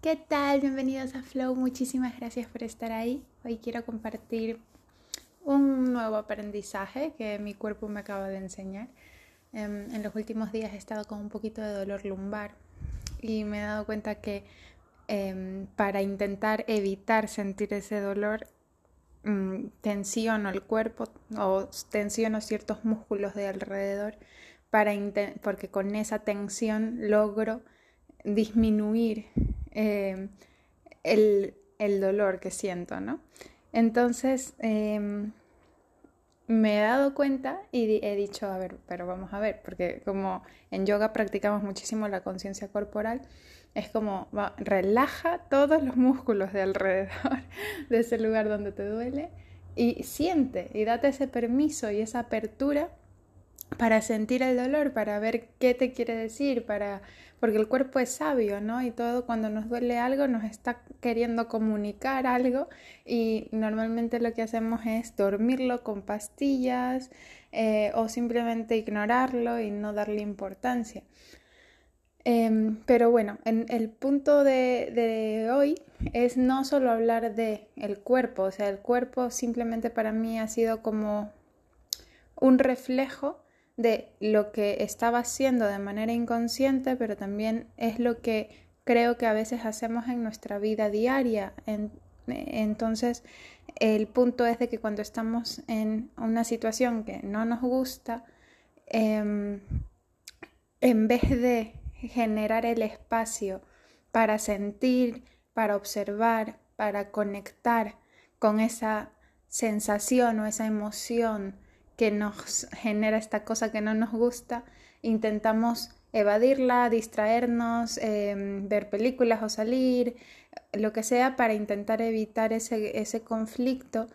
¿Qué tal? Bienvenidos a Flow. Muchísimas gracias por estar ahí. Hoy quiero compartir un nuevo aprendizaje que mi cuerpo me acaba de enseñar. Em, en los últimos días he estado con un poquito de dolor lumbar y me he dado cuenta que em, para intentar evitar sentir ese dolor mm, tensiono el cuerpo o tensiono ciertos músculos de alrededor para porque con esa tensión logro disminuir em, el, dolor que siento, ¿no? Entonces, em, me he dado cuenta y he dicho, a ver, pero vamos a ver, porque como en yoga practicamos muchísimo la conciencia corporal, es como relaja todos los músculos de alrededor de ese lugar donde te duele y siente y date ese permiso y esa apertura para sentir el dolor, para ver qué te quiere decir, para porque el cuerpo es sabio, ¿no? Y todo cuando nos duele algo nos está queriendo comunicar algo y normalmente lo que hacemos es dormirlo con pastillas eh, o simplemente ignorarlo y no darle importancia. Em, pero bueno, en el punto de, de, hoy es no solo hablar de el cuerpo, o sea, el cuerpo simplemente para mí ha sido como un reflejo de lo que estaba haciendo de manera inconsciente, pero también es lo que creo que a veces hacemos en nuestra vida diaria. entonces, el punto es de que cuando estamos en una situación que no nos gusta, em, en vez de generar el espacio para sentir, para observar, para conectar con esa sensación o esa emoción que nos genera esta cosa que no nos gusta, intentamos evadirla, distraernos, em, ver películas o salir, lo que sea para intentar evitar ese, ese conflicto.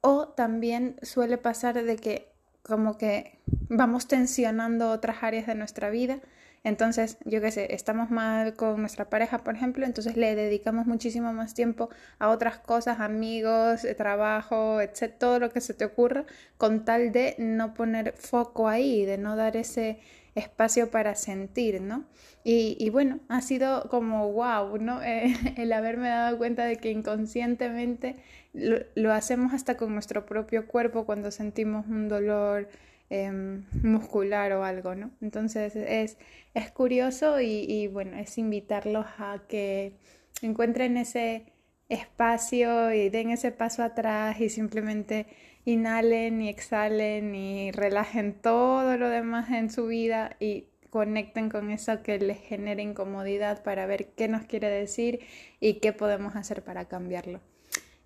O también suele pasar de que como que vamos tensionando otras áreas de nuestra vida entonces, yo qué sé, estamos mal con nuestra pareja, por ejemplo, entonces le dedicamos muchísimo más tiempo a otras cosas, amigos, eh, trabajo, etc., todo lo que se te ocurra, con tal de no poner foco ahí, de no dar ese espacio para sentir, ¿no? Y, bueno, ha sido como wow, ¿no? Eh, el haberme dado cuenta de que inconscientemente lo hacemos hasta con nuestro propio cuerpo cuando sentimos un dolor, Em, muscular o algo, ¿no? Entonces es, es curioso y, bueno, es invitarlos a que encuentren ese espacio y den ese paso atrás y simplemente inhalen y exhalen y relajen todo lo demás en su vida y conecten con eso que les genere incomodidad para ver qué nos quiere decir y qué podemos hacer para cambiarlo.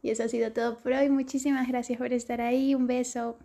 Y eso ha sido todo por hoy. Muchísimas gracias por estar ahí. Un beso.